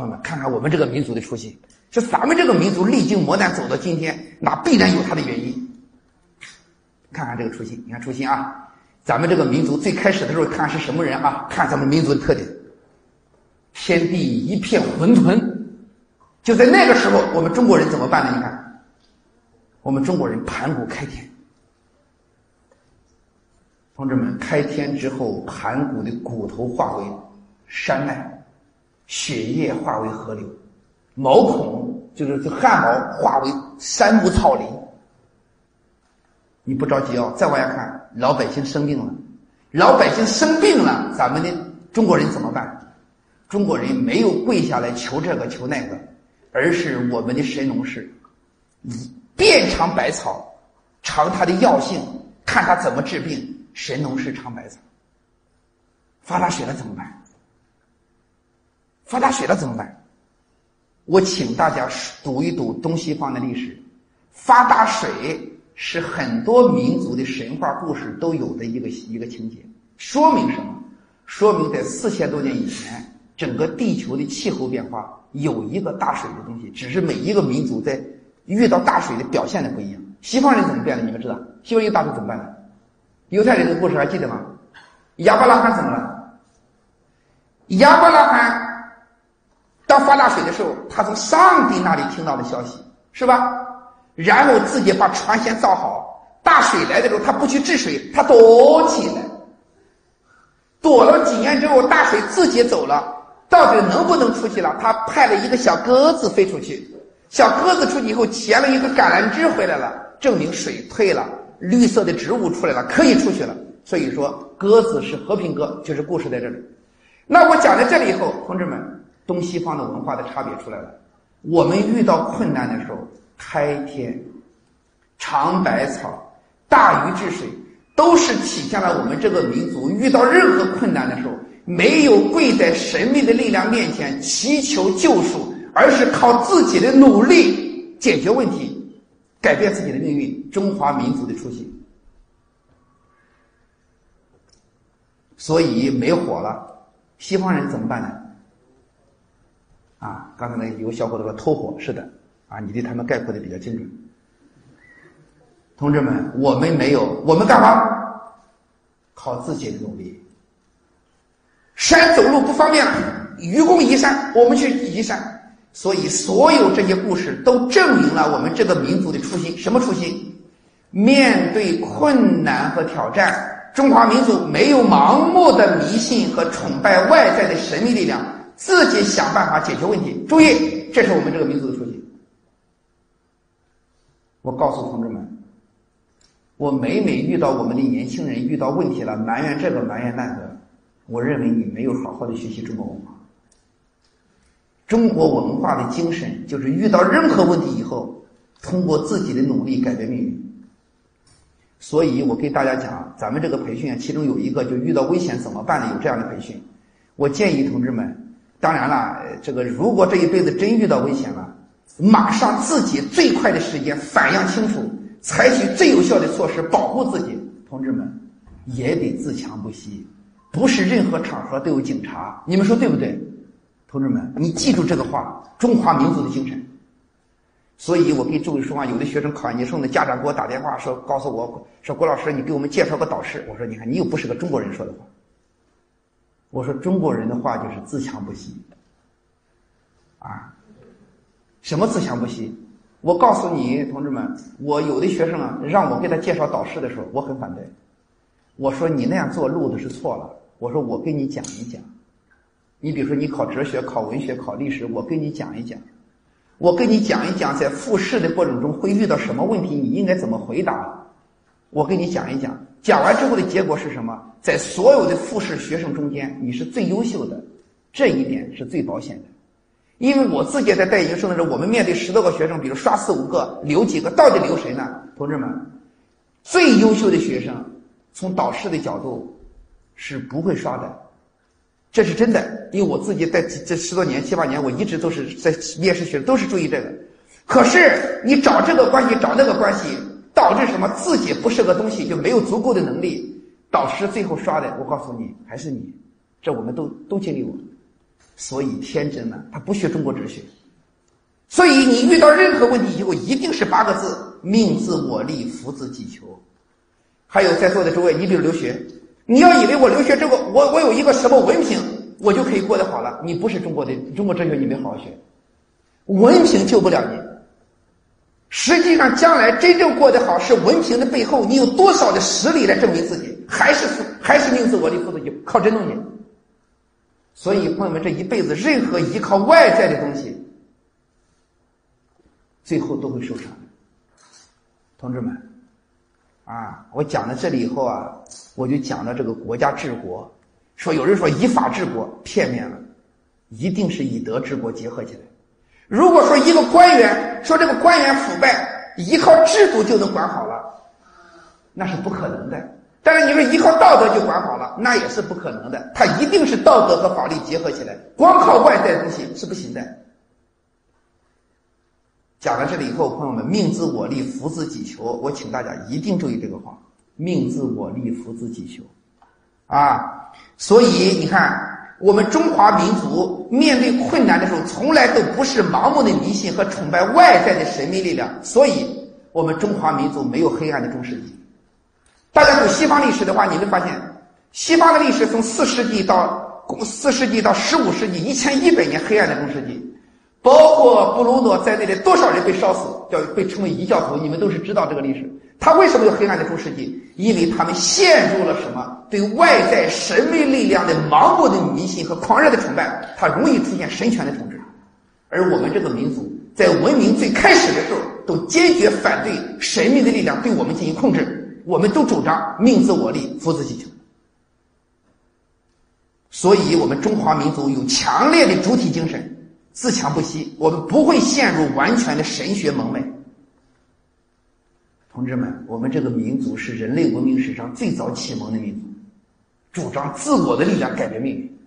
朋友们，看看我们这个民族的初心，是咱们这个民族历经磨难走到今天，那必然有它的原因。看看这个初心，你看初心啊，咱们这个民族最开始的时候，看是什么人啊？看咱们民族的特点，天地一片混沌，就在那个时候，我们中国人怎么办呢？你看，我们中国人盘古开天，同志们，开天之后，盘古的骨头化为山脉，血液化为河流，毛孔就是汗毛化为山木草林。你不着急哦，再往下看，老百姓生病了，老百姓生病了，咱们的中国人怎么办？中国人没有跪下来求这个求那个，而是我们的神农氏，遍尝百草，尝它的药性，看它怎么治病。神农氏尝百草，发大水了怎么办？发大水了怎么办？我请大家读一读东西方的历史，发大水。是很多民族的神话故事都有的一个一个情节，说明什么？说明在四千多年以前，整个地球的气候变化有一个大水的东西，只是每一个民族在遇到大水的表现的不一样。西方人怎么变的？你们知道？西方人大水怎么办的？犹太人的故事还记得吗？亚伯拉罕怎么了？亚伯拉罕当发大水的时候，他从上帝那里听到的消息，是吧？然后自己把船先造好，大水来的时候，他不去治水，他躲起来，躲了几年之后，大水自己走了，到底能不能出去了？他派了一个小鸽子飞出去，小鸽子出去以后衔了一个橄榄枝回来了，证明水退了，绿色的植物出来了，可以出去了。所以说，鸽子是和平鸽，就是故事在这里。那我讲到这里以后，同志们，东西方的文化的差别出来了。我们遇到困难的时候。开天、尝百草、大禹治水，都是体现了我们这个民族遇到任何困难的时候，没有跪在神秘的力量面前祈求救赎，而是靠自己的努力解决问题，改变自己的命运。中华民族的初心。所以没火了，西方人怎么办呢？啊，刚才那有小伙子说偷火，是的。啊，你对他们概括的比较精准，同志们，我们没有，我们干嘛？靠自己的努力。山走路不方便，愚公移山，我们去移山。所以，所有这些故事都证明了我们这个民族的初心。什么初心？面对困难和挑战，中华民族没有盲目的迷信和崇拜外在的神秘力量，自己想办法解决问题。注意，这是我们这个民族的初心。我告诉同志们，我每每遇到我们的年轻人遇到问题了，埋怨这个埋怨那个，我认为你没有好好的学习中国文化。中国文化的精神就是遇到任何问题以后，通过自己的努力改变命运。所以我给大家讲，咱们这个培训啊，其中有一个就遇到危险怎么办呢？有这样的培训。我建议同志们，当然了，这个如果这一辈子真遇到危险了。马上自己最快的时间反应清楚，采取最有效的措施保护自己。同志们，也得自强不息，不是任何场合都有警察。你们说对不对？同志们，你记住这个话，中华民族的精神。所以我跟诸位说话，有的学生考研究生的家长给我打电话说，告诉我说，郭老师，你给我们介绍个导师。我说，你看，你又不是个中国人说的话。我说，中国人的话就是自强不息，啊。什么自强不息？我告诉你，同志们，我有的学生啊，让我给他介绍导师的时候，我很反对。我说你那样做路子是错了。我说我跟你讲一讲。你比如说你考哲学、考文学、考历史，我跟你讲一讲。我跟你讲一讲，在复试的过程中会遇到什么问题，你应该怎么回答。我跟你讲一讲，讲完之后的结果是什么？在所有的复试学生中间，你是最优秀的，这一点是最保险的。因为我自己在带研究生的时候，我们面对十多个学生，比如刷四五个，留几个，到底留谁呢？同志们，最优秀的学生，从导师的角度是不会刷的，这是真的。因为我自己在这十多年、七八年，我一直都是在面试学生，都是注意这个。可是你找这个关系，找那个关系，导致什么？自己不是个东西，就没有足够的能力，导师最后刷的，我告诉你，还是你。这我们都都经历过。所以天真呢，他不学中国哲学。所以你遇到任何问题以后，一定是八个字：命自我立，福自己求。还有在座的诸位，你比如留学，你要以为我留学这个，我我有一个什么文凭，我就可以过得好了。你不是中国的中国哲学，你没好好学，文凭救不了你。实际上，将来真正过得好，是文凭的背后，你有多少的实力来证明自己，还是还是命自我立，福自己靠真东西。所以，朋友们，这一辈子任何依靠外在的东西。最后都会受伤，同志们，啊，我讲到这里以后啊，我就讲到这个国家治国，说有人说以法治国片面了，一定是以德治国结合起来。如果说一个官员说这个官员腐败，依靠制度就能管好了，那是不可能的。但是你说依靠道德就管好了，那也是不可能的。他一定是道德和法律结合起来，光靠外在东西是不行的。讲到这里以后，朋友们，命自我立，福自己求。我请大家一定注意这个话：命自我立，福自己求。啊，所以你看，我们中华民族面对困难的时候，从来都不是盲目的迷信和崇拜外在的神秘力量。所以，我们中华民族没有黑暗的中世纪。大家读西方历史的话，你会发现，西方的历史从四世纪到四世纪到十五世纪，一千一百年黑暗的中世纪。包括布鲁诺在内的多少人被烧死，叫被称为异教徒，你们都是知道这个历史。他为什么有黑暗的中世纪？因为他们陷入了什么？对外在神秘力量的盲目的迷信和狂热的崇拜，它容易出现神权的统治。而我们这个民族在文明最开始的时候，都坚决反对神秘的力量对我们进行控制。我们都主张命自我立，福自己求。所以，我们中华民族有强烈的主体精神。自强不息，我们不会陷入完全的神学蒙昧。同志们，我们这个民族是人类文明史上最早启蒙的民族，主张自我的力量改变命运。